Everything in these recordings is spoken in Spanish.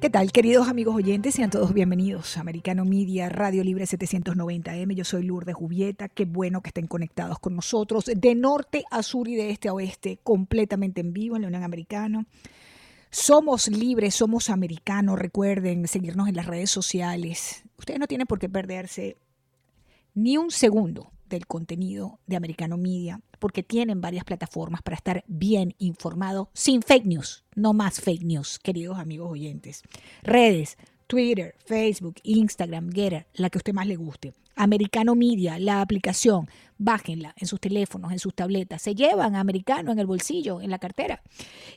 ¿Qué tal, queridos amigos oyentes? Sean todos bienvenidos a Americano Media, Radio Libre 790M. Yo soy Lourdes Jubieta. Qué bueno que estén conectados con nosotros de norte a sur y de este a oeste, completamente en vivo en la Unión Americana. Somos libres, somos americanos. Recuerden seguirnos en las redes sociales. Ustedes no tienen por qué perderse ni un segundo del contenido de Americano Media, porque tienen varias plataformas para estar bien informados, sin fake news, no más fake news, queridos amigos oyentes. Redes, Twitter, Facebook, Instagram, Getter, la que a usted más le guste. Americano Media, la aplicación, bájenla en sus teléfonos, en sus tabletas, se llevan a Americano en el bolsillo, en la cartera.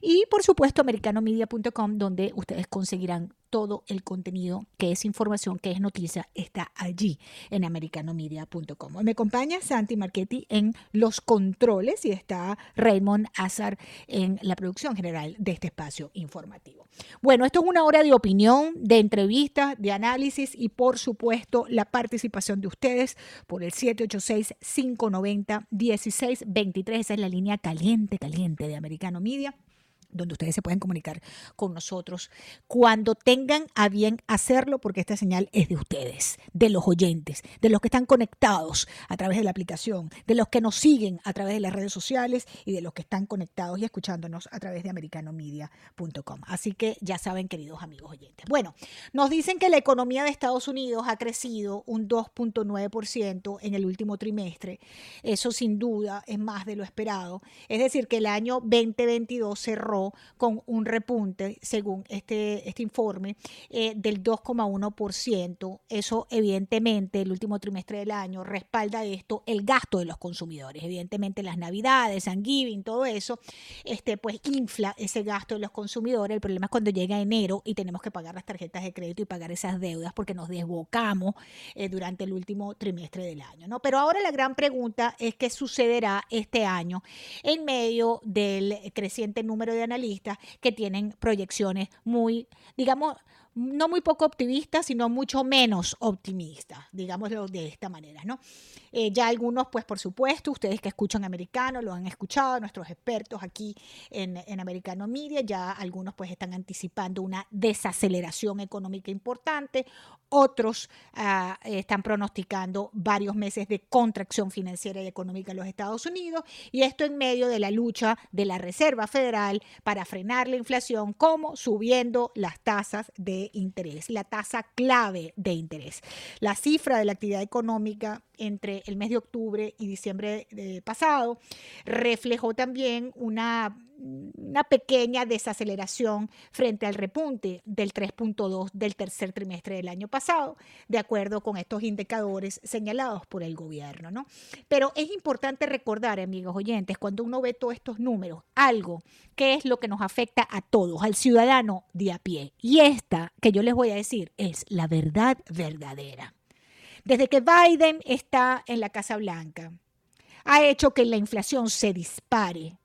Y por supuesto, americanomedia.com, donde ustedes conseguirán todo el contenido que es información, que es noticia, está allí en americanomedia.com. Me acompaña Santi Marchetti en los controles y está Raymond Azar en la producción general de este espacio informativo. Bueno, esto es una hora de opinión, de entrevistas, de análisis y por supuesto la participación de por el 786-590-1623. Esa es la línea caliente, caliente de Americano Media donde ustedes se pueden comunicar con nosotros cuando tengan a bien hacerlo, porque esta señal es de ustedes, de los oyentes, de los que están conectados a través de la aplicación, de los que nos siguen a través de las redes sociales y de los que están conectados y escuchándonos a través de americanomedia.com. Así que ya saben, queridos amigos oyentes. Bueno, nos dicen que la economía de Estados Unidos ha crecido un 2.9% en el último trimestre. Eso sin duda es más de lo esperado. Es decir, que el año 2022 cerró con un repunte, según este, este informe, eh, del 2,1%. Eso evidentemente el último trimestre del año respalda esto el gasto de los consumidores. Evidentemente las navidades, San Giving, todo eso, este, pues infla ese gasto de los consumidores. El problema es cuando llega enero y tenemos que pagar las tarjetas de crédito y pagar esas deudas porque nos desbocamos eh, durante el último trimestre del año. ¿no? Pero ahora la gran pregunta es qué sucederá este año en medio del creciente número de analistas que tienen proyecciones muy, digamos, no muy poco optimistas, sino mucho menos optimistas, digámoslo de esta manera, ¿no? Eh, ya algunos, pues por supuesto, ustedes que escuchan americano lo han escuchado, nuestros expertos aquí en, en Americano Media, ya algunos pues están anticipando una desaceleración económica importante, otros uh, están pronosticando varios meses de contracción financiera y económica en los Estados Unidos, y esto en medio de la lucha de la Reserva Federal para frenar la inflación, como subiendo las tasas de interés, la tasa clave de interés. La cifra de la actividad económica entre el mes de octubre y diciembre pasado, reflejó también una, una pequeña desaceleración frente al repunte del 3.2 del tercer trimestre del año pasado, de acuerdo con estos indicadores señalados por el gobierno. ¿no? Pero es importante recordar, amigos oyentes, cuando uno ve todos estos números, algo que es lo que nos afecta a todos, al ciudadano de a pie. Y esta que yo les voy a decir es la verdad verdadera desde que Biden está en la Casa Blanca, ha hecho que la inflación se dispare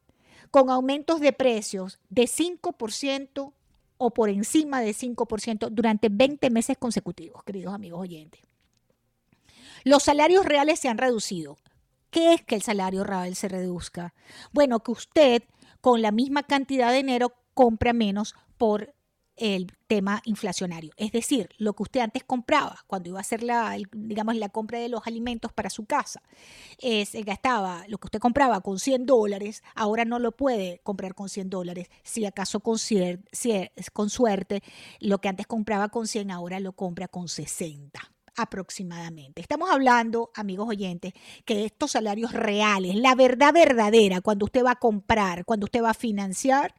con aumentos de precios de 5% o por encima de 5% durante 20 meses consecutivos, queridos amigos oyentes. Los salarios reales se han reducido. ¿Qué es que el salario real se reduzca? Bueno, que usted con la misma cantidad de dinero compra menos por el tema inflacionario. Es decir, lo que usted antes compraba cuando iba a hacer la, digamos, la compra de los alimentos para su casa, es, gastaba lo que usted compraba con 100 dólares, ahora no lo puede comprar con 100 dólares. Si acaso con, si con suerte, lo que antes compraba con 100, ahora lo compra con 60 aproximadamente. Estamos hablando, amigos oyentes, que estos salarios reales, la verdad verdadera, cuando usted va a comprar, cuando usted va a financiar,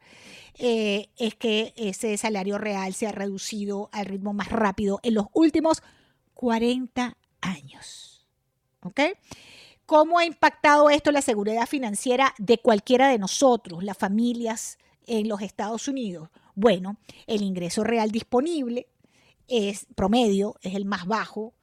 eh, es que ese salario real se ha reducido al ritmo más rápido en los últimos 40 años. ¿Ok? ¿Cómo ha impactado esto la seguridad financiera de cualquiera de nosotros, las familias en los Estados Unidos? Bueno, el ingreso real disponible es promedio, es el más bajo,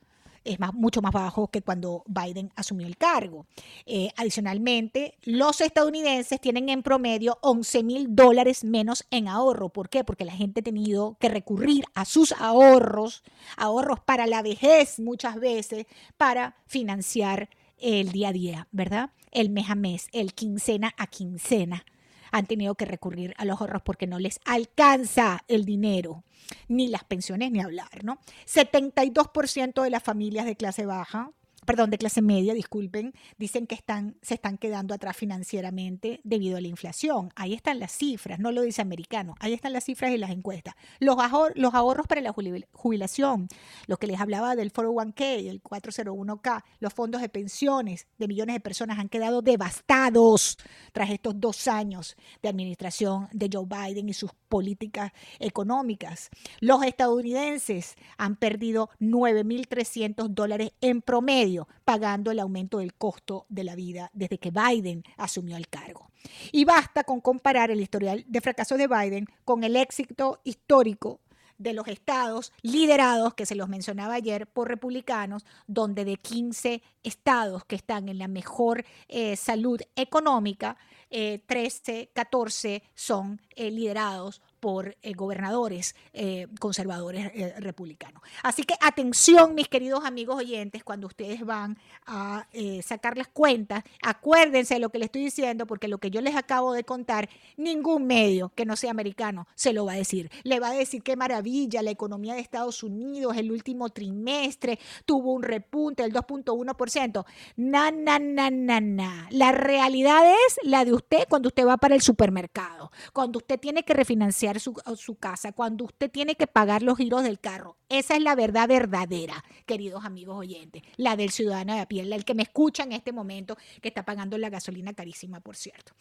es más, mucho más bajo que cuando Biden asumió el cargo. Eh, adicionalmente, los estadounidenses tienen en promedio 11 mil dólares menos en ahorro. ¿Por qué? Porque la gente ha tenido que recurrir a sus ahorros, ahorros para la vejez muchas veces, para financiar el día a día, ¿verdad? El mes a mes, el quincena a quincena han tenido que recurrir a los ahorros porque no les alcanza el dinero, ni las pensiones ni hablar, ¿no? 72% de las familias de clase baja perdón, de clase media, disculpen, dicen que están, se están quedando atrás financieramente debido a la inflación. Ahí están las cifras, no lo dice americano, ahí están las cifras y las encuestas. Los, los ahorros para la jubilación, lo que les hablaba del 401k, el 401k, los fondos de pensiones de millones de personas han quedado devastados tras estos dos años de administración de Joe Biden y sus políticas económicas. Los estadounidenses han perdido 9.300 dólares en promedio pagando el aumento del costo de la vida desde que Biden asumió el cargo. Y basta con comparar el historial de fracaso de Biden con el éxito histórico de los estados liderados, que se los mencionaba ayer, por republicanos, donde de 15 estados que están en la mejor eh, salud económica, 13, eh, 14 son eh, liderados por eh, gobernadores eh, conservadores eh, republicanos. Así que atención, mis queridos amigos oyentes, cuando ustedes van a sacar las cuentas, acuérdense de lo que les estoy diciendo, porque lo que yo les acabo de contar, ningún medio que no sea americano se lo va a decir. Le va a decir qué maravilla, la economía de Estados Unidos el último trimestre tuvo un repunte del 2.1%. Na, na, na, na, na. La realidad es la de usted cuando usted va para el supermercado, cuando usted tiene que refinanciar su, casa, cuando usted tiene que pagar los giros del carro. Esa es la verdad verdadera, queridos amigos oyentes, la del ciudadano de a pie, el que me escucha en este momento, que está pagando la gasolina carísima, por cierto.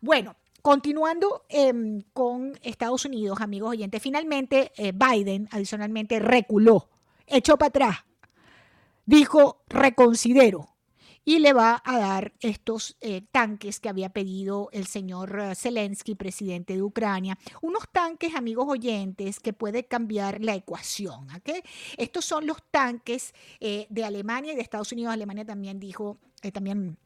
Bueno, Continuando em, con Estados Unidos, amigos oyentes, finalmente eh, Biden adicionalmente reculó, echó para atrás, dijo reconsidero y le va a dar estos eh, tanques que había pedido el señor eh, Zelensky, presidente de Ucrania. Unos tanques, amigos oyentes, que puede cambiar la ecuación. Estos son los tanques eh, de Alemania y de Estados Unidos. Alemania también dijo, también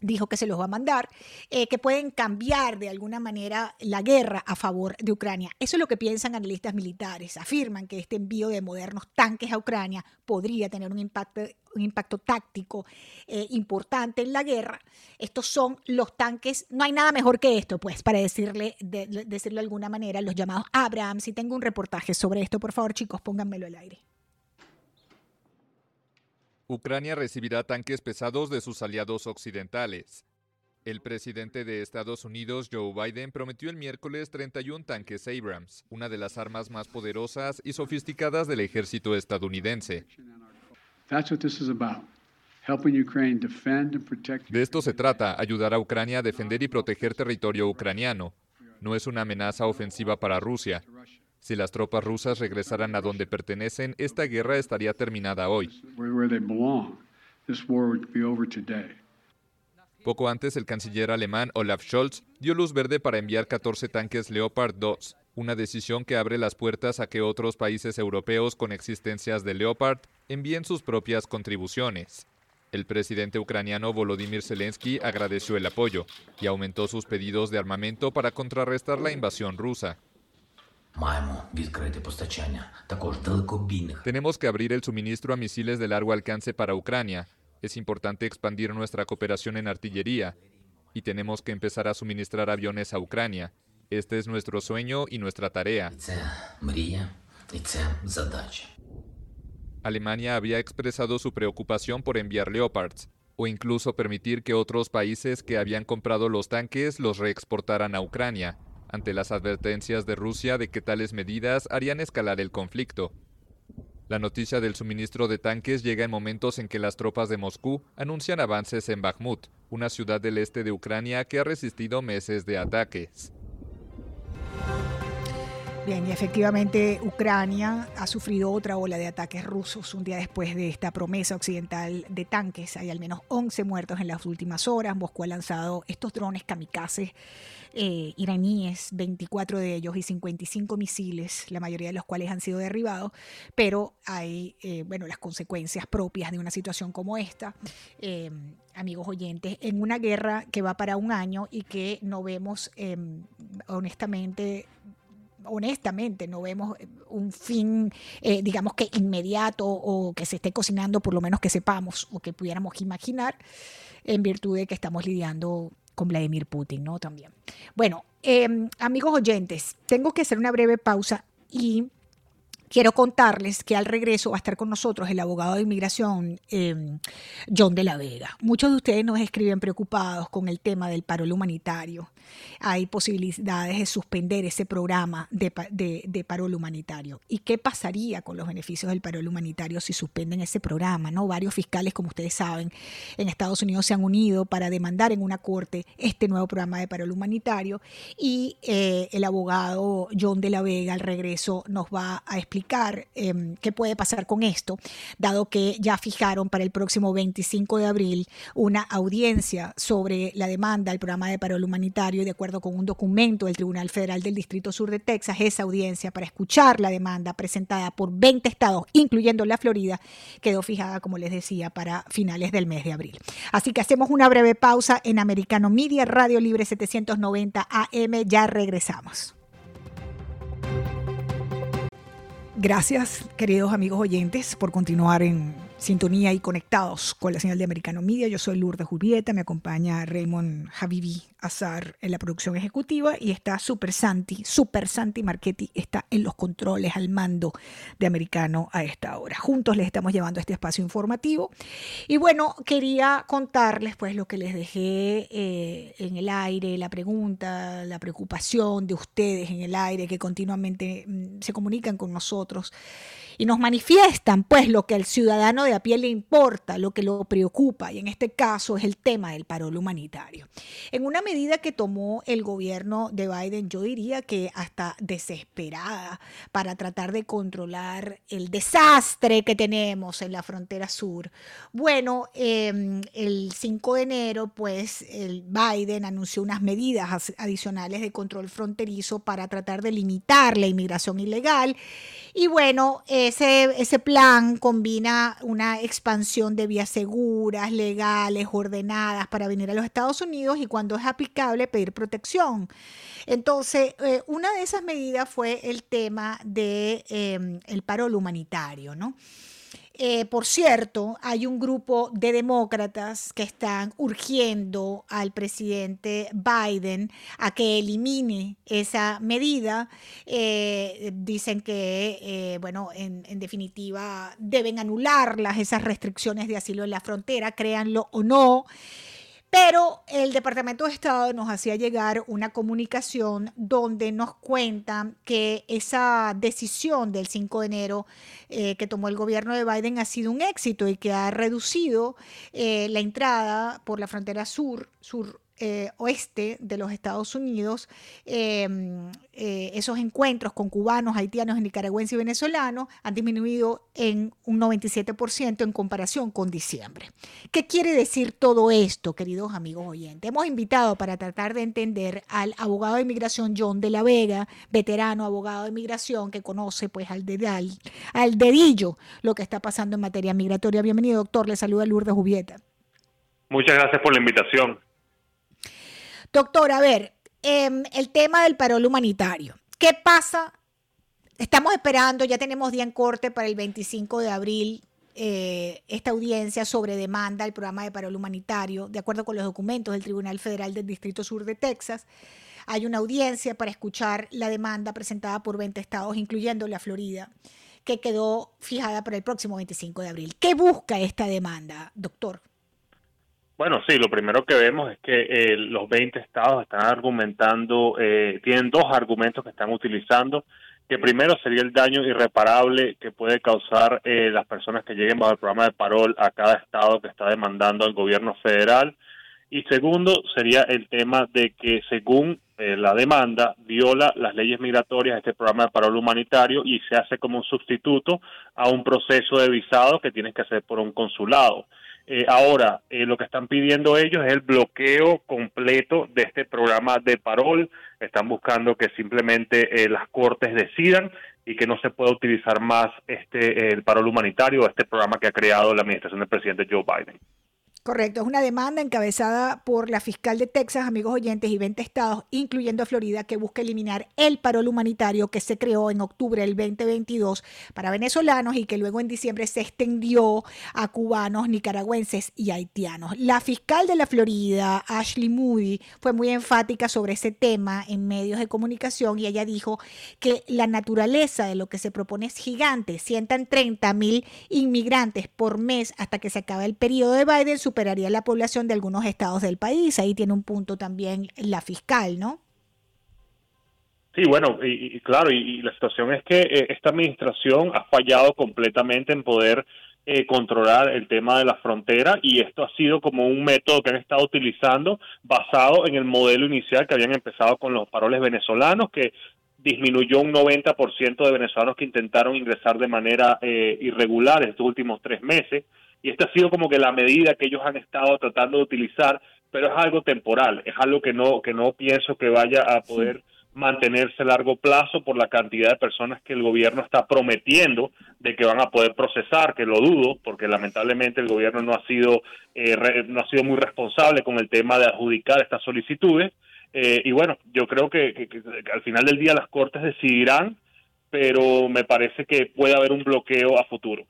dijo que se los va a mandar, eh, que pueden cambiar de alguna manera la guerra a favor de Ucrania. Eso es lo que piensan analistas militares. Afirman que este envío de modernos tanques a Ucrania podría tener un impacto, un impacto táctico eh, importante en la guerra. Estos son los tanques, no hay nada mejor que esto, pues, para decirle, de, decirlo de alguna manera, los llamados Abrams. Si tengo un reportaje sobre esto, por favor, chicos, pónganmelo al aire. Ucrania recibirá tanques pesados de sus aliados occidentales. El presidente de Estados Unidos, Joe Biden, prometió el miércoles 31 tanques Abrams, una de las armas más poderosas y sofisticadas del ejército estadounidense. De esto se trata, ayudar a Ucrania a defender y proteger territorio ucraniano. No es una amenaza ofensiva para Rusia. Si las tropas rusas regresaran a donde pertenecen, esta guerra estaría terminada hoy. Poco antes, el canciller alemán Olaf Scholz dio luz verde para enviar 14 tanques Leopard 2, una decisión que abre las puertas a que otros países europeos con existencias de Leopard envíen sus propias contribuciones. El presidente ucraniano Volodymyr Zelensky agradeció el apoyo y aumentó sus pedidos de armamento para contrarrestar la invasión rusa. Tenemos que abrir el suministro a misiles de largo alcance para Ucrania. Es importante expandir nuestra cooperación en artillería y tenemos que empezar a suministrar aviones a Ucrania. Este es nuestro sueño y nuestra tarea. Alemania había expresado su preocupación por enviar Leopards o incluso permitir que otros países que habían comprado los tanques los reexportaran a Ucrania ante las advertencias de Rusia de que tales medidas harían escalar el conflicto. La noticia del suministro de tanques llega en momentos en que las tropas de Moscú anuncian avances en Bakhmut, una ciudad del este de Ucrania que ha resistido meses de ataques. Bien, y efectivamente Ucrania ha sufrido otra ola de ataques rusos un día después de esta promesa occidental de tanques. Hay al menos 11 muertos en las últimas horas. Moscú ha lanzado estos drones kamikazes eh, iraníes, 24 de ellos y 55 misiles, la mayoría de los cuales han sido derribados, pero hay, eh, bueno, las consecuencias propias de una situación como esta. Eh, amigos oyentes, en una guerra que va para un año y que no vemos, honestamente, honestamente no vemos eh, un fin, eh, digamos que inmediato o que se esté cocinando, por lo menos que sepamos o que pudiéramos imaginar, en virtud de que estamos lidiando con Vladimir Putin, ¿no? También. Bueno, em, amigos oyentes, tengo que hacer una breve pausa y quiero contarles que al regreso va a estar con nosotros el abogado de inmigración em, John de la Vega. Muchos de ustedes nos escriben preocupados con el tema del paro humanitario. Hay posibilidades de suspender ese programa de, de, parol humanitario. ¿Y qué pasaría con los beneficios del parol humanitario si suspenden ese programa? ¿no? Varios fiscales, como ustedes saben, en Estados Unidos se han unido para demandar en una corte este nuevo programa de parol humanitario y eh, el abogado John de la Vega al regreso nos va a explicar Em, qué puede pasar con esto, dado que ya fijaron para el próximo 25 de abril una audiencia sobre la demanda al programa de parol humanitario y de acuerdo con un documento del Tribunal Federal del Distrito Sur de Texas, esa audiencia para escuchar la demanda presentada por 20 estados, incluyendo la Florida, quedó fijada, como les decía, para finales del mes de abril. Así que hacemos una breve pausa en Americano Media, Radio Libre 790 AM, ya regresamos. Gracias, queridos amigos oyentes, por continuar en sintonía y conectados con la señal de Americano Media. Yo soy Lourdes Julieta, me acompaña Raymond Habibi Azar en la producción ejecutiva y está Super Santi, Super Santi Marchetti está en los controles al mando de Americano a esta hora. Juntos les estamos llevando este espacio informativo. Y bueno, quería contarles pues lo que les dejé eh, en el aire, la pregunta, la preocupación de ustedes en el aire que continuamente mm, se comunican con nosotros y nos manifiestan pues lo que al ciudadano de a pie le importa, lo que lo preocupa, y en este caso es el tema del paro humanitario. En una medida que tomó el gobierno de Biden, yo diría que hasta desesperada para tratar de controlar el desastre que tenemos en la frontera sur. Bueno, em, el 5 de enero, pues el Biden anunció unas medidas adicionales de control fronterizo para tratar de limitar la inmigración ilegal. Y bueno, ese, ese plan combina una expansión de vías seguras, legales, ordenadas para venir a los Estados Unidos y cuando es aplicable pedir protección. Entonces, eh, una de esas medidas fue el tema del de, em, el paro humanitario, ¿no? Eh, por cierto, hay un grupo de demócratas que están urgiendo al presidente Biden a que elimine esa medida. Eh, dicen que, eh, bueno, en, en, definitiva, deben anularlas, esas restricciones de asilo en la frontera, créanlo o no. Pero el Departamento de Estado nos hacía llegar una comunicación donde nos cuentan que esa decisión del 5 de enero eh, que tomó el gobierno de Biden ha sido un éxito y que ha reducido eh, la entrada por la frontera sur, sur eh, oeste de los Estados Unidos, em, eh, esos encuentros con cubanos, haitianos, nicaragüenses y venezolanos han disminuido en un 97% en comparación con diciembre. ¿Qué quiere decir todo esto, queridos amigos oyentes? Hemos invitado para tratar de entender al abogado de inmigración John de la Vega, veterano abogado de inmigración que conoce pues al, dedal, al dedillo lo que está pasando en materia migratoria. Bienvenido, doctor. Le saluda Lourdes Jubieta. Muchas gracias por la invitación. Doctor, a ver, em, el tema del parol humanitario. ¿Qué pasa? Estamos esperando, ya tenemos día en corte para el 25 de abril eh, esta audiencia sobre demanda al programa de parol humanitario, de acuerdo con los documentos del Tribunal Federal del Distrito Sur de Texas. Hay una audiencia para escuchar la demanda presentada por 20 estados, incluyendo la Florida, que quedó fijada para el próximo 25 de abril. ¿Qué busca esta demanda, doctor? Bueno, sí, lo primero que vemos es que eh, los 20 estados están argumentando, eh, tienen dos argumentos que están utilizando, que primero sería el daño irreparable que puede causar eh, las personas que lleguen bajo el programa de parol a cada estado que está demandando al gobierno federal. Y segundo sería el tema de que según la demanda viola las leyes migratorias de este programa de parol humanitario y se hace como un sustituto a un proceso de visado que tienes que hacer por un consulado. Eh, ahora, eh, lo que están pidiendo ellos es el bloqueo completo de este programa de parol. Están buscando que simplemente eh, las cortes decidan y que no se pueda utilizar más este el parol humanitario, este programa que ha creado la administración del presidente Joe Biden. Correcto, es una demanda encabezada por la fiscal de Texas, amigos oyentes, y 20 estados, incluyendo Florida, que busca eliminar el parol humanitario que se creó en octubre del 2022 para venezolanos y que luego en diciembre se extendió a cubanos, nicaragüenses y haitianos. La fiscal de la Florida, Ashley Moody, fue muy enfática sobre ese tema en medios de comunicación y ella dijo que la naturaleza de lo que se propone es gigante. Sientan 30 mil inmigrantes por mes hasta que se acabe el periodo de Biden superaría la población de algunos estados del país. Ahí tiene un punto también la fiscal, ¿no? Sí, bueno, y, claro, y, la situación es que eh, esta administración ha fallado completamente en poder eh, controlar el tema de la frontera y esto ha sido como un método que han estado utilizando basado en el modelo inicial que habían empezado con los paroles venezolanos, que disminuyó un 90% de venezolanos que intentaron ingresar de manera eh, irregular estos últimos tres meses y esta ha sido como que la medida que ellos han estado tratando de utilizar, pero es algo temporal, es algo que no que no pienso que vaya a poder mantenerse a largo plazo por la cantidad de personas que el gobierno está prometiendo de que van a poder procesar, que lo dudo, porque lamentablemente el gobierno no ha sido eh, no ha sido muy responsable con el tema de adjudicar estas solicitudes. Eh, y bueno, yo creo que al final del día las cortes decidirán, pero me parece que puede haber un bloqueo a futuro.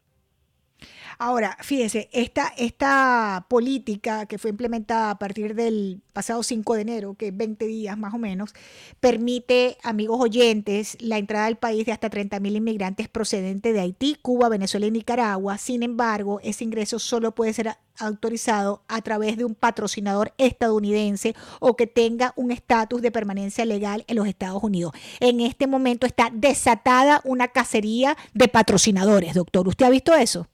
Ahora, fíjese, esta, esta política que fue implementada a partir del pasado 5 de enero, que es 20 días más o menos, permite, amigos oyentes, la entrada al país de hasta 30 mil inmigrantes procedentes de Haití, Cuba, Venezuela y Nicaragua. Sin embargo, ese ingreso solo puede ser autorizado a través de un patrocinador estadounidense o que tenga un estatus de permanencia legal en los Estados Unidos. En este momento está desatada una cacería de patrocinadores, doctor. ¿Usted ha visto eso?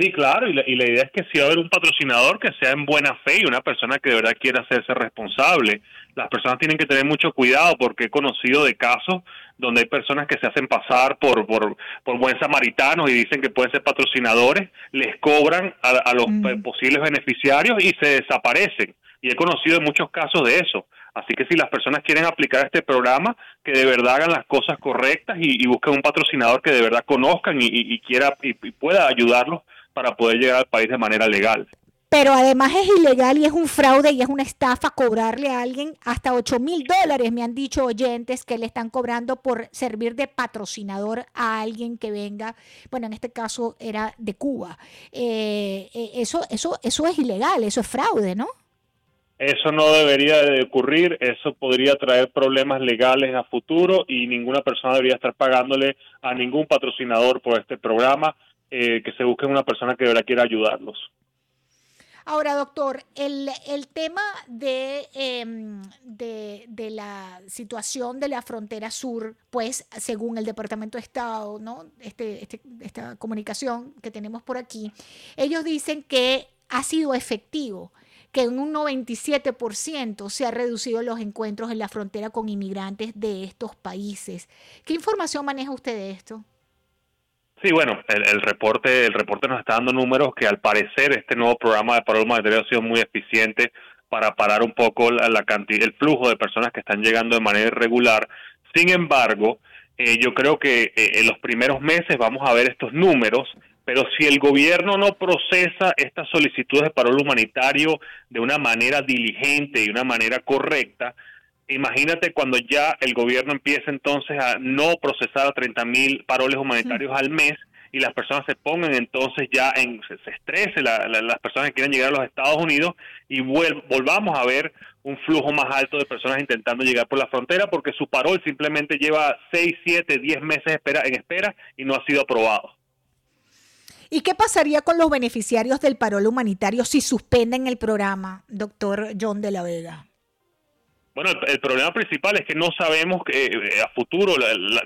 Sí, claro, y la, idea es que si va a haber un patrocinador que sea en buena fe y una persona que de verdad quiera hacerse responsable. Las personas tienen que tener mucho cuidado porque he conocido de casos donde hay personas que se hacen pasar por, por, por buen samaritanos y dicen que pueden ser patrocinadores, les cobran a, los mm. posibles beneficiarios y se desaparecen. Y he conocido muchos casos de eso. Así que si las personas quieren aplicar este programa, que de verdad hagan las cosas correctas y, busquen un patrocinador que de verdad conozcan y, quiera y pueda ayudarlos para poder llegar al país de manera legal. Pero además es ilegal y es un fraude y es una estafa cobrarle a alguien hasta 8 mil dólares, me han dicho oyentes que le están cobrando por servir de patrocinador a alguien que venga, bueno, en este caso era de Cuba. Eh, eh, eso, eso, eso es ilegal, eso es fraude, ¿no? Eso no debería de ocurrir, eso podría traer problemas legales a futuro y ninguna persona debería estar pagándole a ningún patrocinador por este programa eh, que se busque una persona que de verdad quiera ayudarlos. Ahora, doctor, el, tema em, de, de, la situación de la frontera sur, pues según el Departamento de Estado, ¿no? Este, este, esta comunicación que tenemos por aquí, ellos dicen que ha sido efectivo, que en un 97% se ha reducido los encuentros en la frontera con inmigrantes de estos países. ¿Qué información maneja usted de esto? Sí, bueno, el, reporte el reporte nos está dando números que al parecer este nuevo programa de paro humanitario ha sido muy eficiente para parar un poco la, cantidad, el flujo de personas que están llegando de manera irregular. Sin embargo, eh, yo creo que eh, en los primeros meses vamos a ver estos números, pero si el gobierno no procesa estas solicitudes de paro humanitario de una manera diligente y una manera correcta, Imagínate cuando ya el gobierno empiece entonces a no procesar a 30 mil paroles humanitarios al mes y las personas se pongan entonces ya en, se, estrese las personas que quieren llegar a los Estados Unidos y volvamos a ver un flujo más alto de personas intentando llegar por la frontera porque su parol simplemente lleva 6, 7, 10 meses espera, en espera y no ha sido aprobado. ¿Y qué pasaría con los beneficiarios del parol humanitario si suspenden el programa, doctor John de la Vega? Bueno, el, problema principal es que no sabemos que, eh, a futuro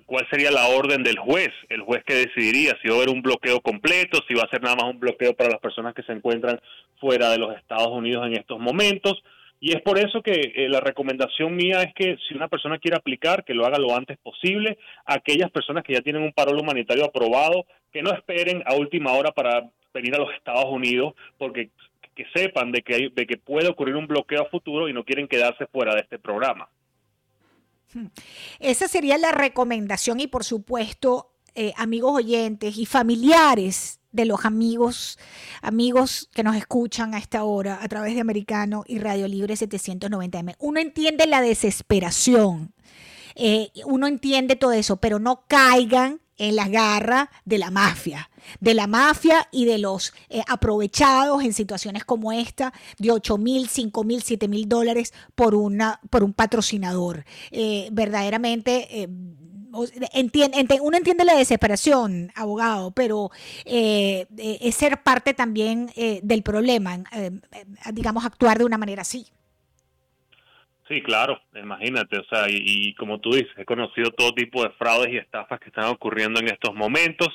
cuál sería la orden del juez, el juez que decidiría si va a haber un bloqueo completo, si va a ser nada más un bloqueo para las personas que se encuentran fuera de los Estados Unidos en estos momentos. Y es por eso que eh, la recomendación mía es que si una persona quiere aplicar, que lo haga lo antes posible. Aquellas personas que ya tienen un parol humanitario aprobado, que no esperen a última hora para venir a los Estados Unidos, porque que sepan de que, de que puede ocurrir un bloqueo a futuro y no quieren quedarse fuera de este programa. Hmm. Esa sería la recomendación y por supuesto, eh, amigos oyentes y familiares de los amigos, amigos que nos escuchan a esta hora a través de Americano y Radio Libre 790M. Uno entiende la desesperación, eh, uno entiende todo eso, pero no caigan en la garra de la mafia, de la mafia y de los eh, aprovechados en situaciones como esta de 8 mil, 5 mil, 7 mil dólares por, una, por un patrocinador. Eh, verdaderamente entiende, uno entiende la desesperación, abogado, pero eh, eh, es ser parte también eh, del problema, digamos, actuar de una manera así. Sí, claro, imagínate, o sea, y, como tú dices, he conocido todo tipo de fraudes y estafas que están ocurriendo en estos momentos.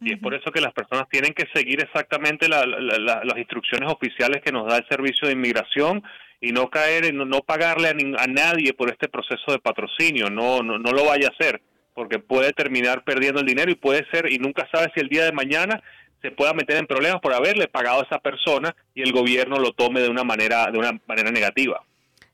Y es por eso que las personas tienen que seguir exactamente las instrucciones oficiales que nos da el Servicio de Inmigración y no caer en no, pagarle a, a, nadie por este proceso de patrocinio. No, no, no lo vaya a hacer porque puede terminar perdiendo el dinero y puede ser, y nunca sabe si el día de mañana se pueda meter en problemas por haberle pagado a esa persona y el gobierno lo tome de una manera, de una manera negativa.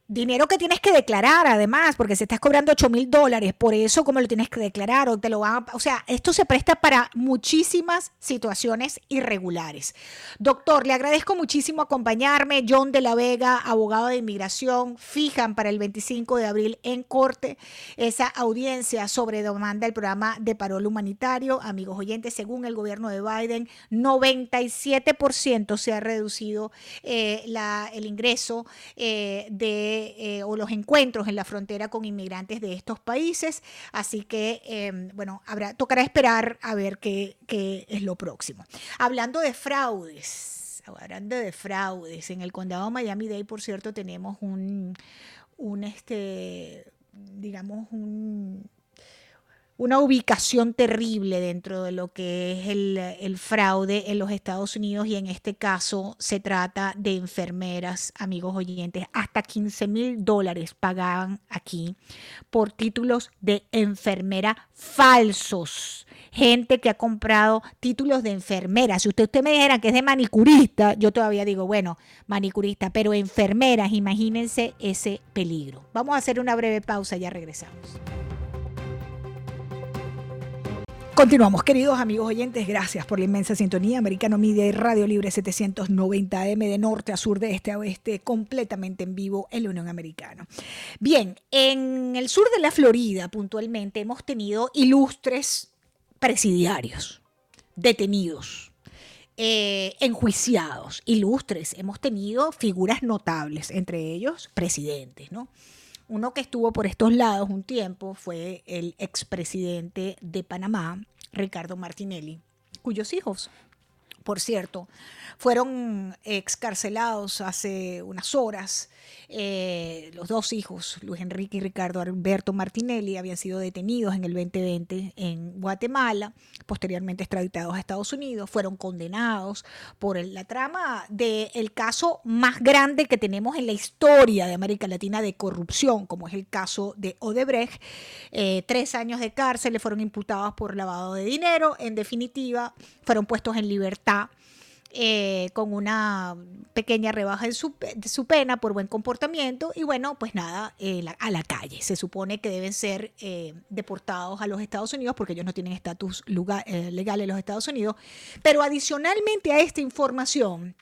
Dinero que tienes que declarar, además, porque se estás cobrando 8 mil dólares, por eso, como lo tienes que declarar? O te lo van O sea, esto se presta para muchísimas situaciones irregulares. Doctor, le agradezco muchísimo acompañarme. John de la Vega, abogado de inmigración, fijan para el 25 de abril en corte esa audiencia sobre demanda del programa de parol humanitario. Amigos oyentes, según el gobierno de Biden, 97% se ha reducido eh, la, el ingreso eh, de eh, o los encuentros en la frontera con inmigrantes de estos países. Así que, em, bueno, tocará esperar a ver qué, es lo próximo. Hablando de fraudes, hablando de fraudes, en el condado Miami-Dade, por cierto, tenemos un, un este, digamos, un una ubicación terrible dentro de lo que es el, fraude en los Estados Unidos y en este caso se trata de enfermeras, amigos oyentes, hasta 15 mil dólares pagaban aquí por títulos de enfermera falsos. Gente que ha comprado títulos de enfermera. Si usted, me dijera que es de manicurista, yo todavía digo, bueno, manicurista, pero enfermeras, imagínense ese peligro. Vamos a hacer una breve pausa, ya regresamos. Continuamos, queridos amigos oyentes, gracias por la inmensa sintonía. Americano Media y Radio Libre 790M de norte a sur, de este a oeste, completamente en vivo en la Unión Americana. Bien, en el sur de la Florida, puntualmente, hemos tenido ilustres presidiarios, detenidos, eh, enjuiciados, ilustres. Hemos tenido figuras notables, entre ellos presidentes, ¿no? Uno que estuvo por estos lados un tiempo fue el expresidente de Panamá, Ricardo Martinelli, cuyos hijos, por cierto, fueron excarcelados hace unas horas eh, los dos hijos, Luis Enrique y Ricardo Alberto Martinelli, habían sido detenidos en el 2020 en Guatemala, posteriormente extraditados a Estados Unidos, fueron condenados por la trama del caso más grande que tenemos en la historia de América Latina de corrupción, como es el caso de Odebrecht. Eh, tres años de cárcel le fueron imputados por lavado de dinero, en definitiva, fueron puestos en libertad eh, con una pequeña rebaja de su, pena por buen comportamiento y bueno, pues nada, eh, a la calle. Se supone que deben ser eh, deportados a los Estados Unidos porque ellos no tienen estatus legal en los Estados Unidos. Pero adicionalmente a esta información,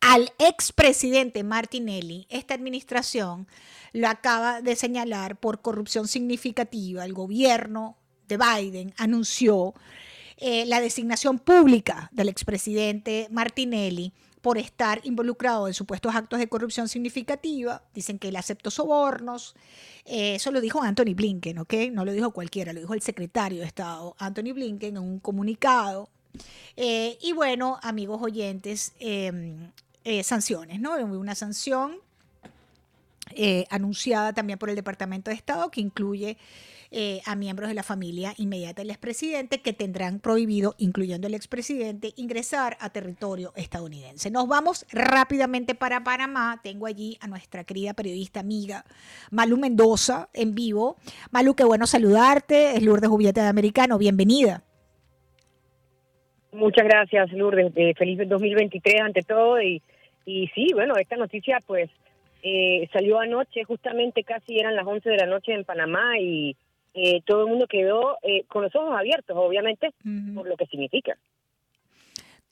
al expresidente Martinelli, esta administración lo acaba de señalar por corrupción significativa. El gobierno de Biden anunció eh, la designación pública del expresidente Martinelli por estar involucrado en supuestos actos de corrupción significativa. Dicen que él aceptó sobornos. Eh, eso lo dijo Anthony Blinken, ¿ok? No lo dijo cualquiera, lo dijo el secretario de Estado, Anthony Blinken, en un comunicado. Eh, y bueno, amigos oyentes, em, sanciones, ¿no? Una sanción anunciada también por el Departamento de Estado que incluye eh, a miembros de la familia inmediata del expresidente que tendrán prohibido, incluyendo el expresidente, ingresar a territorio estadounidense. Nos vamos rápidamente para Panamá. Tengo allí a nuestra querida periodista amiga Malu Mendoza en vivo. Malu, qué bueno saludarte. Es Lourdes Jubieta de Americano. Bienvenida. Muchas gracias, Lourdes. Eh, feliz 2023 ante todo. Y, y sí, bueno, esta noticia pues eh, salió anoche, justamente casi eran las 11 de la noche en Panamá y eh, todo el mundo quedó eh, con los ojos abiertos, obviamente, por lo que significa.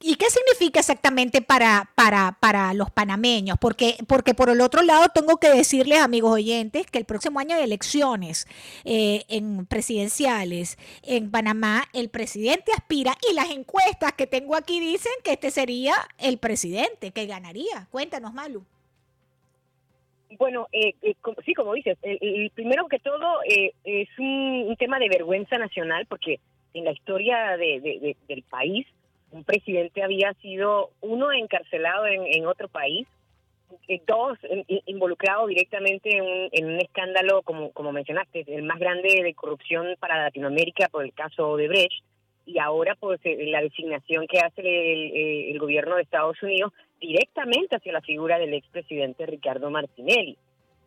¿Y qué significa exactamente para, para, para los panameños? Porque, porque por el otro lado tengo que decirles, amigos oyentes, que el próximo año hay elecciones eh, en presidenciales en Panamá. El presidente aspira y las encuestas que tengo aquí dicen que este sería el presidente que ganaría. Cuéntanos, Malu. Bueno, eh, eh sí, como dices, el, primero que todo eh, es un, tema de vergüenza nacional porque en la historia de, del país un presidente había sido uno encarcelado en, otro país, eh, dos involucrado directamente en un, escándalo, como, como mencionaste, el más grande de corrupción para Latinoamérica por el caso de Brecht, y ahora pues eh, la designación que hace el, el gobierno de Estados Unidos directamente hacia la figura del expresidente Ricardo Martinelli.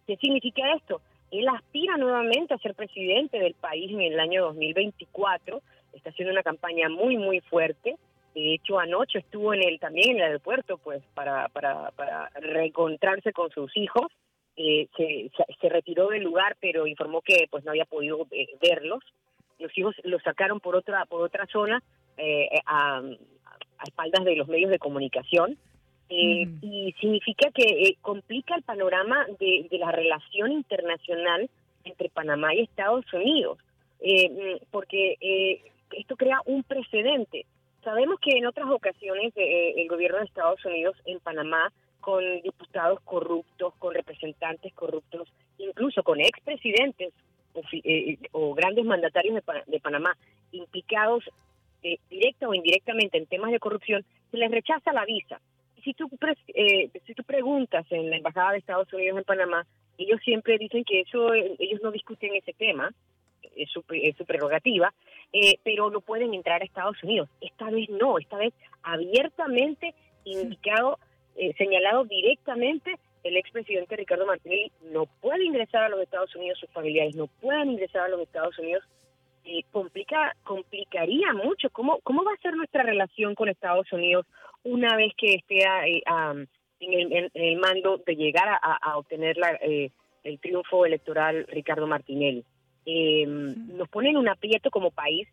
¿Qué significa esto? Él aspira nuevamente a ser presidente del país en el año 2024, está haciendo una campaña muy, muy fuerte, de hecho, anoche estuvo en el, también en el aeropuerto pues para, para, para reencontrarse con sus hijos. Eh, se, retiró del lugar, pero informó que pues no había podido eh, verlos. Los hijos los sacaron por otra por otra zona eh, a, a, espaldas de los medios de comunicación. Y significa que complica el panorama de, de la relación internacional entre Panamá y Estados Unidos, mm, porque esto crea un precedente. Sabemos que en otras ocasiones eh, el gobierno de Estados Unidos en Panamá, con diputados corruptos, con representantes corruptos, incluso con expresidentes o, eh, o grandes mandatarios de, Panamá implicados eh, directa o indirectamente en temas de corrupción, se les rechaza la visa. Si tú, si tú preguntas en la Embajada de Estados Unidos en Panamá, ellos siempre dicen que eso ellos no discuten ese tema, es su, es su prerrogativa, eh, pero no pueden entrar a Estados Unidos. Esta vez no, esta vez abiertamente indicado, eh, señalado directamente, el expresidente Ricardo Martinelli no puede ingresar a los Estados Unidos, sus familiares no pueden ingresar a los Estados Unidos. Y complica, complicaría mucho. Cómo, cómo va a ser nuestra relación con Estados Unidos una vez que esté eh, en, el, mando de llegar a, obtener la, el triunfo electoral Ricardo Martinelli eh, nos pone en un aprieto como país,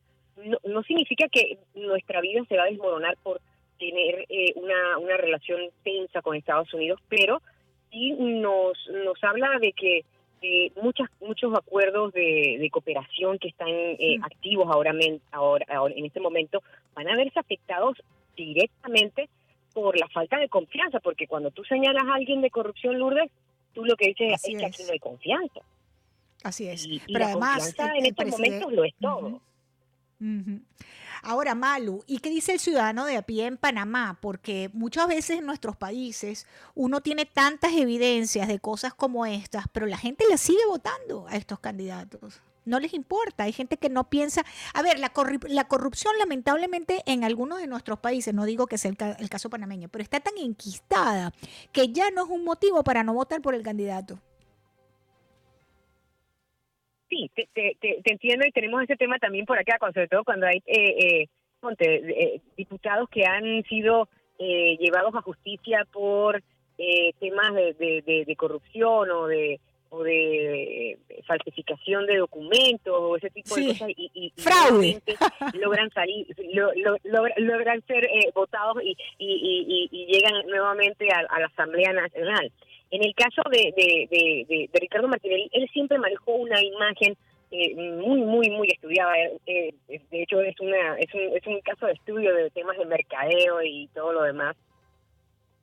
no, significa que nuestra vida se va a desmoronar por tener eh, una, una relación tensa con Estados Unidos, pero sí nos, nos habla de que eh, muchas, muchos acuerdos de, cooperación que están eh, activos ahora, ahora, ahora en este momento van a verse afectados directamente por la falta de confianza, porque cuando tú señalas a alguien de corrupción, Lourdes, tú lo que dices es que aquí no hay confianza. Así es. Pero además, en estos momentos lo es todo. Ahora, Malu, ¿y qué dice el ciudadano de a pie en Panamá? Porque muchas veces en nuestros países uno tiene tantas evidencias de cosas como estas, pero la gente le sigue votando a estos candidatos. No les importa. Hay gente que no piensa. A ver, la, la corrupción, lamentablemente, en algunos de nuestros países, no digo que sea el, el caso panameño, pero está tan enquistada que ya no es un motivo para no votar por el candidato sí, te, te, te, entiendo y tenemos ese tema también por acá, sobre todo cuando hay eh, eh, eh diputados que han sido eh, llevados a justicia por temas de, de, corrupción o de o de falsificación de documentos o ese tipo de cosas y, y, logran salir logran ser votados y, y, llegan nuevamente a la Asamblea Nacional en el caso de, de, Ricardo Martinelli, él siempre manejó una imagen eh, muy, muy, muy estudiada. Eh, eh, de hecho, es, una, es, un, es un caso de estudio de temas de mercadeo y todo lo demás.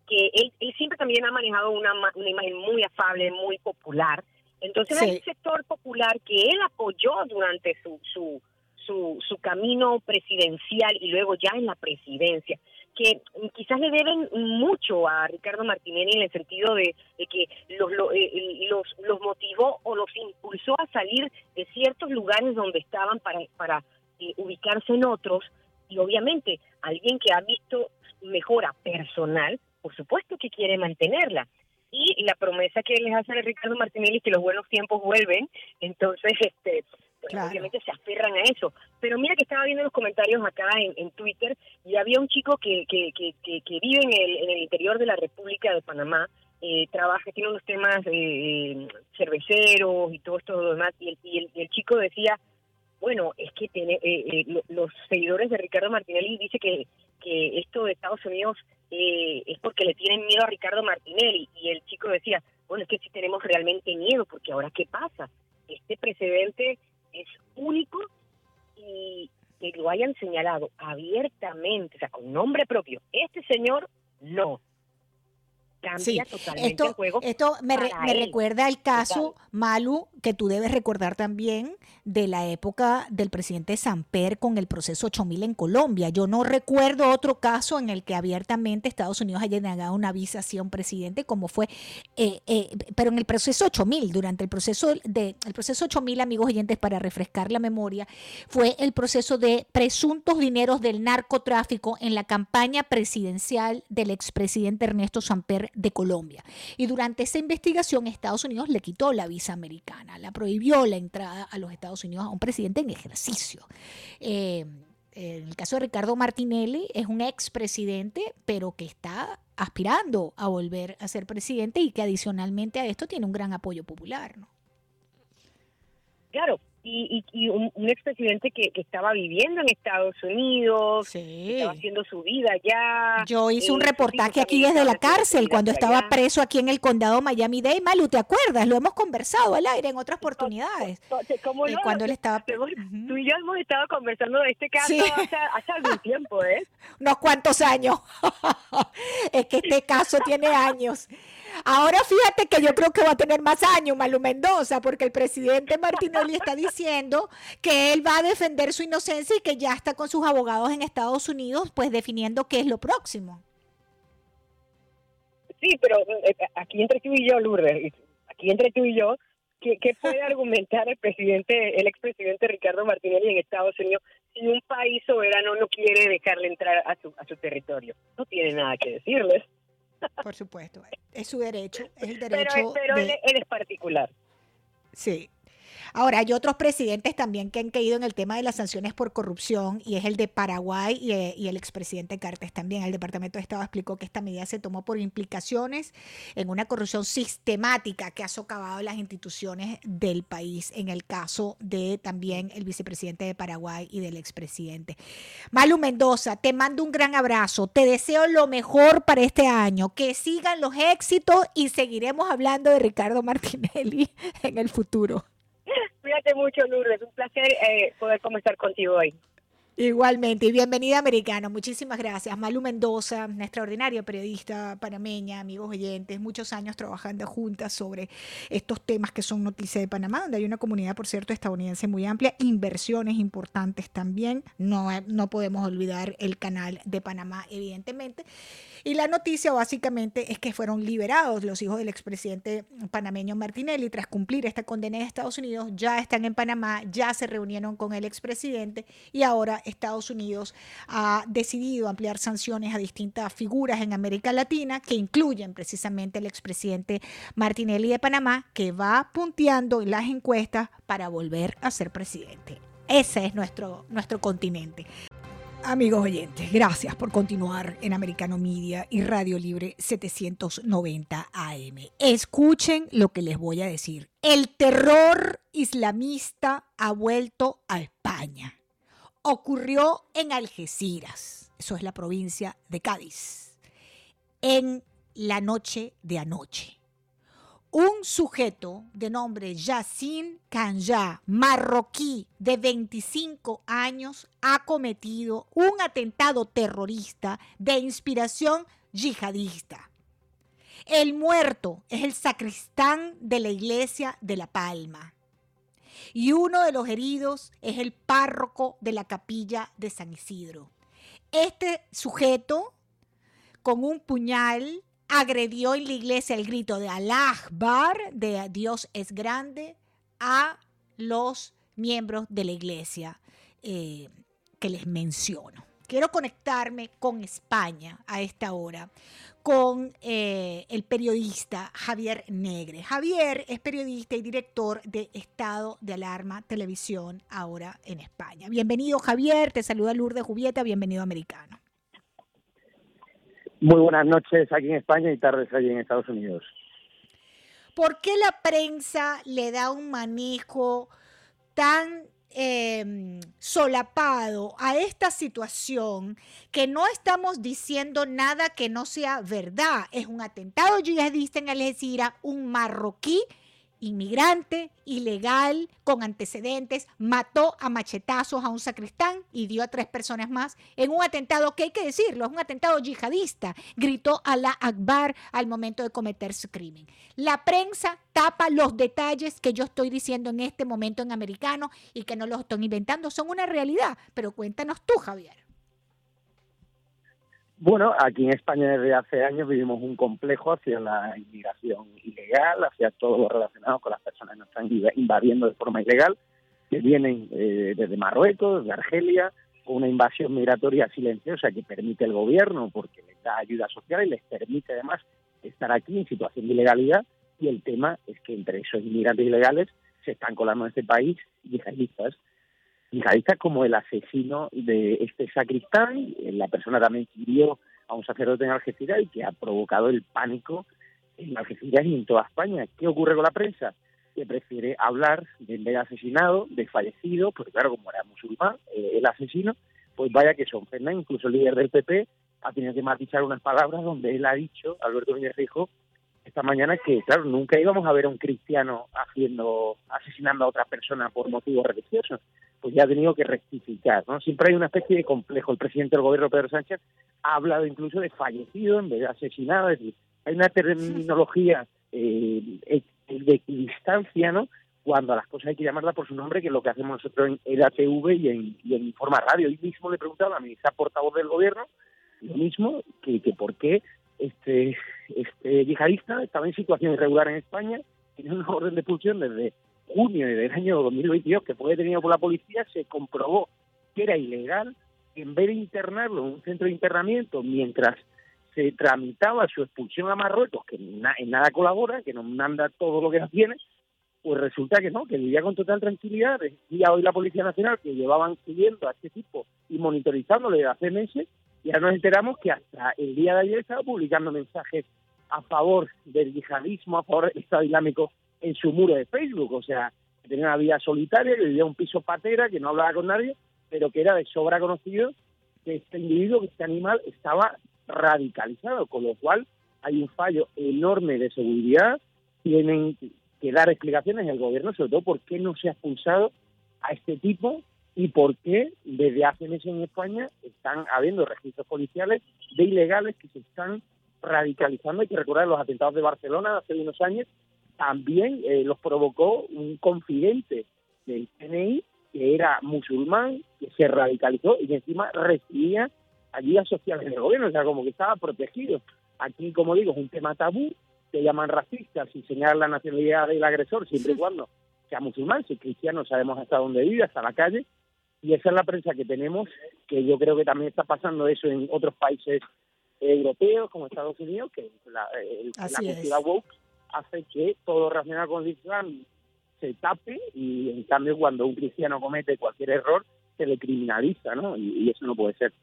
Que él, él siempre también ha manejado una, una imagen muy afable, muy popular. Entonces, hay un sector popular que él apoyó durante su, su, su, su camino presidencial y luego ya en la presidencia que quizás le deben mucho a Ricardo Martinelli en el sentido de, que los, eh, los, los motivó o los impulsó a salir de ciertos lugares donde estaban para, para eh, ubicarse en otros y obviamente alguien que ha visto mejora personal, por supuesto que quiere mantenerla. Y la promesa que les hace a Ricardo Martinelli es que los buenos tiempos vuelven, entonces este obviamente se aferran a eso. Pero mira que estaba viendo los comentarios acá en, Twitter y había un chico que, que, que, que, vive en el, en el interior de la República de Panamá, eh, trabaja, tiene unos temas eh, cerveceros y todo esto demás, y el, y el, chico decía, bueno, es que tiene, eh, eh los seguidores de Ricardo Martinelli dice que, esto de Estados Unidos eh, es porque le tienen miedo a Ricardo Martinelli. Y el chico decía, bueno, es que sí tenemos realmente miedo, porque ahora ¿qué pasa? Este precedente es único y que lo hayan señalado abiertamente, o sea, con nombre propio. Este señor, no cambia totalmente esto, el juego. Esto me, recuerda al caso, Malu, que tú debes recordar también de la época del presidente Samper con el proceso 8000 en Colombia. Yo no recuerdo otro caso en el que abiertamente Estados Unidos haya negado una visa a un presidente como fue, eh, eh, pero en el proceso 8000, durante el proceso de el proceso 8000, amigos oyentes, para refrescar la memoria, fue el proceso de presuntos dineros del narcotráfico en la campaña presidencial del expresidente Ernesto Samper de Colombia. Y durante esa investigación Estados Unidos le quitó la visa americana, la prohibió la entrada a los Estados Unidos a un presidente en ejercicio. Eh, en el caso de Ricardo Martinelli es un expresidente, pero que está aspirando a volver a ser presidente y que adicionalmente a esto tiene un gran apoyo popular. ¿no? Claro, y, un, expresidente que, estaba viviendo en Estados Unidos, estaba haciendo su vida ya. Yo hice un reportaje aquí desde la cárcel cuando estaba preso aquí en el condado Miami-Dade. Malu, ¿te acuerdas? Lo hemos conversado al aire en otras oportunidades. ¿Cómo eh, cuando él estaba... Tú y yo hemos estado conversando de este caso hace, algún tiempo, ¿eh? Unos cuantos años. es que este caso tiene años. Ahora fíjate que yo creo que va a tener más años Malu Mendoza, porque el presidente Martinelli está diciendo que él va a defender su inocencia y que ya está con sus abogados en Estados Unidos, pues definiendo qué es lo próximo. Sí, pero eh, aquí entre tú y yo, Lourdes, aquí entre tú y yo, ¿qué, puede argumentar el presidente, el expresidente Ricardo Martinelli en Estados Unidos si un país soberano no quiere dejarle entrar a su, a su territorio? No tiene nada que decirles. Por supuesto, es su derecho, es el derecho. Pero, él, es particular. Sí, Ahora, hay otros presidentes también que han caído en el tema de las sanciones por corrupción y es el de Paraguay y, eh, el expresidente Cartes también. El Departamento de Estado explicó que esta medida se tomó por implicaciones en una corrupción sistemática que ha socavado las instituciones del país, en el caso de también el vicepresidente de Paraguay y del expresidente. Malu Mendoza, te mando un gran abrazo, te deseo lo mejor para este año, que sigan los éxitos y seguiremos hablando de Ricardo Martinelli en el futuro. Cuídate mucho, Lourdes. Un placer eh, poder conversar contigo hoy. Igualmente, y bienvenida americano. Muchísimas gracias. Malu Mendoza, una extraordinaria periodista panameña, amigos oyentes, muchos años trabajando juntas sobre estos temas que son noticias de Panamá, donde hay una comunidad, por cierto, estadounidense muy amplia, inversiones importantes también. No, no podemos olvidar el canal de Panamá, evidentemente. Y la noticia básicamente es que fueron liberados los hijos del expresidente panameño Martinelli tras cumplir esta condena de Estados Unidos, ya están en Panamá, ya se reunieron con el expresidente y ahora Estados Unidos ha decidido ampliar sanciones a distintas figuras en América Latina que incluyen precisamente el expresidente Martinelli de Panamá, que va punteando en las encuestas para volver a ser presidente. Ese es nuestro, nuestro continente. Amigos oyentes, gracias por continuar en Americano Media y Radio Libre 790 AM. Escuchen lo que les voy a decir. El terror islamista ha vuelto a España. Ocurrió en Algeciras, eso es la provincia de Cádiz, en la noche de anoche un sujeto de nombre Yassin Kanja, marroquí de 25 años, ha cometido un atentado terrorista de inspiración yihadista. El muerto es el sacristán de la iglesia de La Palma. Y uno de los heridos es el párroco de la capilla de San Isidro. Este sujeto, con un puñal, agredió en la iglesia el grito de Allah Akbar, de Dios es grande, a los miembros de la iglesia eh, que les menciono. Quiero conectarme con España a esta hora, con eh, el periodista Javier Negre. Javier es periodista y director de Estado de Alarma Televisión ahora en España. Bienvenido Javier, te saluda Lourdes Jubieta, bienvenido americano. Muy buenas noches aquí en España y tardes allí en Estados Unidos. ¿Por qué la prensa le da un manejo tan em, solapado a esta situación que no estamos diciendo nada que no sea verdad. Es un atentado yihadista en Algeciras, un marroquí inmigrante, ilegal, con antecedentes, mató a machetazos a un sacristán y dio a tres personas más en un atentado que hay que decirlo, es un atentado yihadista. Gritó a la Akbar al momento de cometer su crimen. La prensa tapa los detalles que yo estoy diciendo en este momento en americano y que no los estoy inventando, son una realidad. Pero cuéntanos tú, Javier. Bueno, aquí en España desde hace años vivimos un complejo hacia la inmigración ilegal, hacia todo lo relacionado con las personas que nos están invadiendo de forma ilegal, que vienen eh, desde Marruecos, de Argelia, una invasión migratoria silenciosa que permite el gobierno porque les da ayuda social y les permite además estar aquí en situación de ilegalidad. Y el tema es que entre esos inmigrantes ilegales se están colando en este país yihadistas yihadistas como el asesino de este sacristán, la persona también que hirió a un sacerdote en Algeciras y que ha provocado el pánico en Algeciras y en toda España. ¿Qué ocurre con la prensa? Que prefiere hablar de en vez de asesinado, de fallecido, porque claro, como era musulmán, eh, el asesino, pues vaya que son Fernández, incluso el líder del PP, ha tenido que matizar unas palabras donde él ha dicho, Alberto Núñez dijo, esta mañana que, claro, nunca íbamos a ver a un cristiano haciendo, asesinando a otra persona por motivos religiosos pues ya ha tenido que rectificar, ¿no? Siempre hay una especie de complejo. El presidente del gobierno, Pedro Sánchez, ha hablado incluso de fallecido en vez de asesinado, es decir, hay una terminología eh, de equidistancia, ¿no? Cuando a las cosas hay que llamarlas por su nombre, que es lo que hacemos nosotros en el ATV y en, y en Informa Radio. Hoy mismo le preguntaba a la ministra portavoz del gobierno lo mismo, que, que por qué este, este yihadista estaba en situación irregular en España, tiene una orden de expulsión desde junio del año 2022 que fue detenido por la policía, se comprobó que era ilegal. En vez de internarlo en un centro de internamiento mientras se tramitaba su expulsión a Marruecos, que en nada colabora, que nos manda todo lo que nos tiene, pues resulta que no, que vivía con total tranquilidad. Decía hoy la Policía Nacional que llevaban siguiendo a este tipo y monitorizándole desde hace meses, y ahora nos enteramos que hasta el día de ayer estaba publicando mensajes a favor del yihadismo, a favor del Estado Islámico en su muro de Facebook, o sea, tenía una vida solitaria, que vivía un piso patera, que no hablaba con nadie, pero que era de sobra conocido que este individuo, que este animal, estaba radicalizado, con lo cual hay un fallo enorme de seguridad, tienen que dar explicaciones el gobierno, sobre todo por qué no se ha expulsado a este tipo y por qué desde hace meses en España están habiendo registros policiales de ilegales que se están radicalizando. Hay que recordar los atentados de Barcelona hace unos años, también eh, los provocó un confidente del CNI que era musulmán, que se radicalizó y que encima recibía ayudas sociales del gobierno, o sea, como que estaba protegido. Aquí, como digo, es un tema tabú, se llaman racistas y señalan la nacionalidad del agresor siempre y cuando sea musulmán, si es cristiano sabemos hasta dónde vive, hasta la calle, y esa es la prensa que tenemos, que yo creo que también está pasando eso en otros países europeos como Estados Unidos, que la, la cultura woke hace que todo relacionado con el Islam se tape y en cambio cuando un cristiano comete cualquier error se le criminaliza, ¿no? y eso no puede ser.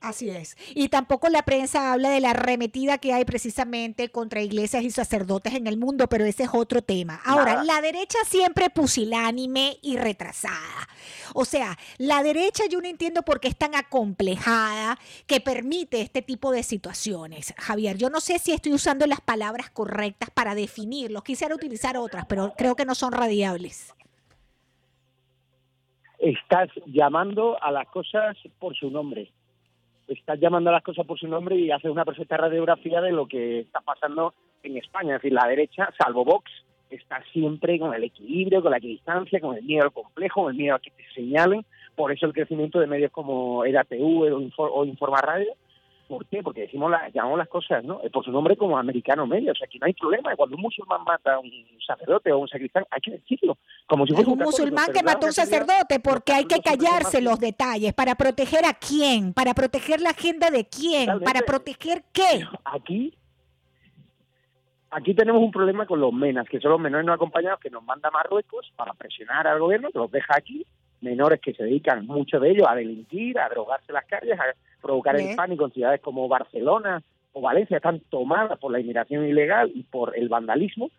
Así es. Y tampoco la prensa habla de la arremetida que hay precisamente contra iglesias y sacerdotes en el mundo, pero ese es otro tema. Ahora, la derecha siempre pusilánime y retrasada. O sea, la derecha yo no entiendo por qué es tan acomplejada que permite este tipo de situaciones. Javier, yo no sé si estoy usando las palabras correctas para definirlos. Quisiera utilizar otras, pero creo que no son radiables. Estás llamando a las cosas por su nombre estás llamando a las cosas por su nombre y haces una perfecta radiografía de lo que está pasando en España. Es decir, la derecha, salvo Vox, está siempre con el equilibrio, con la equidistancia, con el miedo al complejo, con el miedo a que te señalen. Por eso el crecimiento de medios como ERATV o Informa Radio ¿Por qué? Porque decimos la, llamamos las cosas ¿no? por su nombre como americano medio. O sea, aquí no hay problema. Cuando un musulmán mata a un sacerdote o un sacristán, hay que decirlo. Como si fuese un, musulmán que mató a un sacerdote, porque hay que callarse los detalles. ¿Para proteger a quién? ¿Para proteger la agenda de quién? ¿Para proteger qué? Aquí aquí tenemos un problema con los menas, que son los menores no acompañados que nos manda Marruecos para presionar al gobierno, que los deja aquí, menores que se dedican, muchos de ellos, a delinquir, a drogarse las calles, a provocar el pánico en ciudades como Barcelona o Valencia, están tomadas por la inmigración ilegal y por el vandalismo,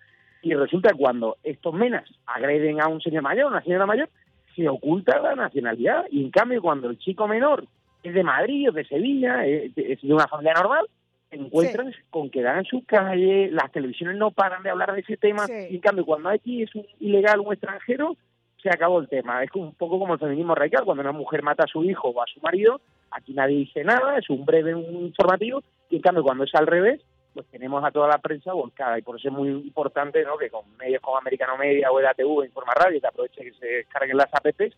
y resulta cuando estos menas agreden a un señor mayor, una señora mayor, se oculta la nacionalidad. Y en cambio, cuando el chico menor es de Madrid o de Sevilla, es de una familia normal, se encuentran con que dan en su calle, las televisiones no paran de hablar de ese tema, y en cambio cuando aquí es un ilegal un extranjero, se acabó el tema. Es un poco como el feminismo radical, cuando una mujer mata a su hijo o a su marido, aquí nadie dice nada, es un breve informativo, y en cambio cuando es al revés, pues tenemos a toda la prensa volcada, y por eso es muy importante ¿no? que con medios como Americano Media o EDATV, Informa Radio, que aproveche que se descarguen las apps,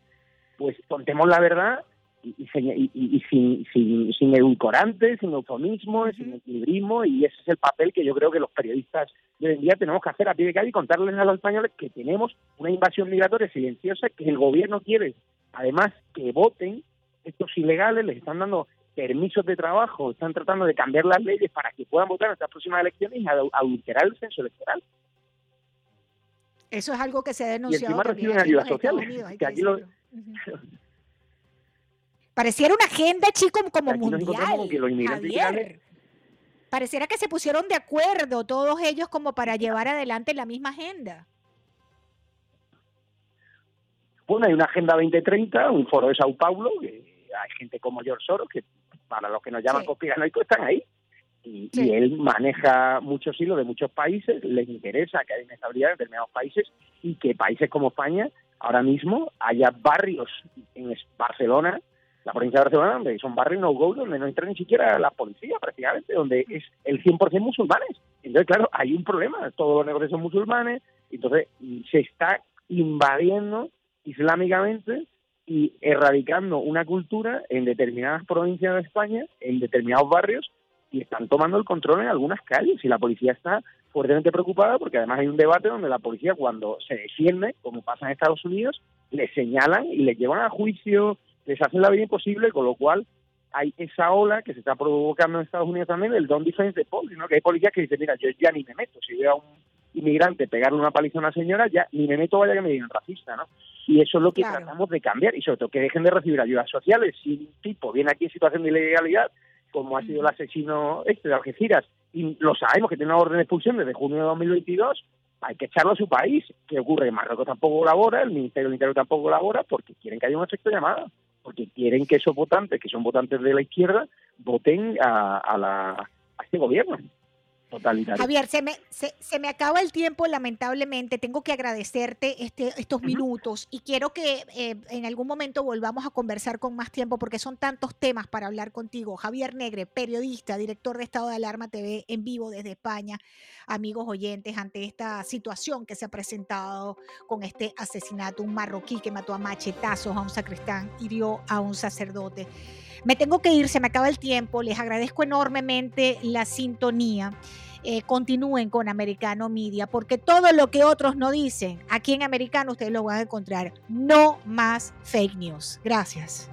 pues contemos la verdad y, sin, sin, sin, edulcorantes, sin eufemismo, sin equilibrismo, y ese es el papel que yo creo que los periodistas de hoy en día tenemos que hacer a pie de calle y contarles a los españoles que tenemos una invasión migratoria silenciosa que el gobierno quiere, además, que voten estos ilegales, les están dando permisos de trabajo, están tratando de cambiar las leyes para que puedan votar en estas próximas elecciones y adulterar el censo electoral. Eso es algo que se ha denunciado. Y encima reciben ayudas sociales. que aquí lo, Pareciera una agenda, chico, como mundial. Pareciera que se pusieron de acuerdo todos ellos como para llevar adelante la misma agenda. Bueno, hay una Agenda 2030, un foro de Sao Paulo, que hay gente como George Soros, que para los que nos llaman sí. están ahí. Y, él maneja muchos hilos de muchos países, les interesa que haya inestabilidad en determinados países y que países como España ahora mismo haya barrios en Barcelona la provincia de Barcelona, donde son barrios no go, donde no entra ni siquiera la policía prácticamente, donde es el 100% musulmanes. Entonces, claro, hay un problema, todos los negocios son musulmanes, entonces se está invadiendo islámicamente y erradicando una cultura en determinadas provincias de España, en determinados barrios, y están tomando el control en algunas calles y la policía está fuertemente preocupada porque además hay un debate donde la policía cuando se defiende, como pasa en Estados Unidos, le señalan y le llevan a juicio, les hacen la vida imposible, con lo cual hay esa ola que se está provocando en Estados Unidos también, el don't defense the police, ¿no? que hay policías que dicen, mira, yo ya ni me meto, si veo a un inmigrante pegarle una paliza a una señora, ya ni me meto, vaya que me digan racista, ¿no? Y eso es lo que tratamos de cambiar, y sobre todo que dejen de recibir ayudas sociales. Si un tipo viene aquí en situación de ilegalidad, como ha sido el asesino este de Algeciras, y lo sabemos que tiene una orden de expulsión desde junio de 2022, hay que echarlo a su país. ¿Qué ocurre? Marruecos tampoco colabora, el Ministerio del Interior tampoco colabora, porque quieren que haya un efecto llamada porque quieren que esos votantes, que son votantes de la izquierda, voten a, la, a este gobierno. Javier, se me, se, me acaba el tiempo, lamentablemente. Tengo que agradecerte este, estos minutos y quiero que eh, en algún momento volvamos a conversar con más tiempo porque son tantos temas para hablar contigo. Javier Negre, periodista, director de Estado de Alarma TV en vivo desde España. Amigos oyentes, ante esta situación que se ha presentado con este asesinato, un marroquí que mató a machetazos a un sacristán, hirió a un sacerdote. Me tengo que ir, se me acaba el tiempo. Les agradezco enormemente la sintonía. Eh, continúen con Americano Media, porque todo lo que otros no dicen, aquí en Americano ustedes lo van a encontrar. No más fake news. Gracias.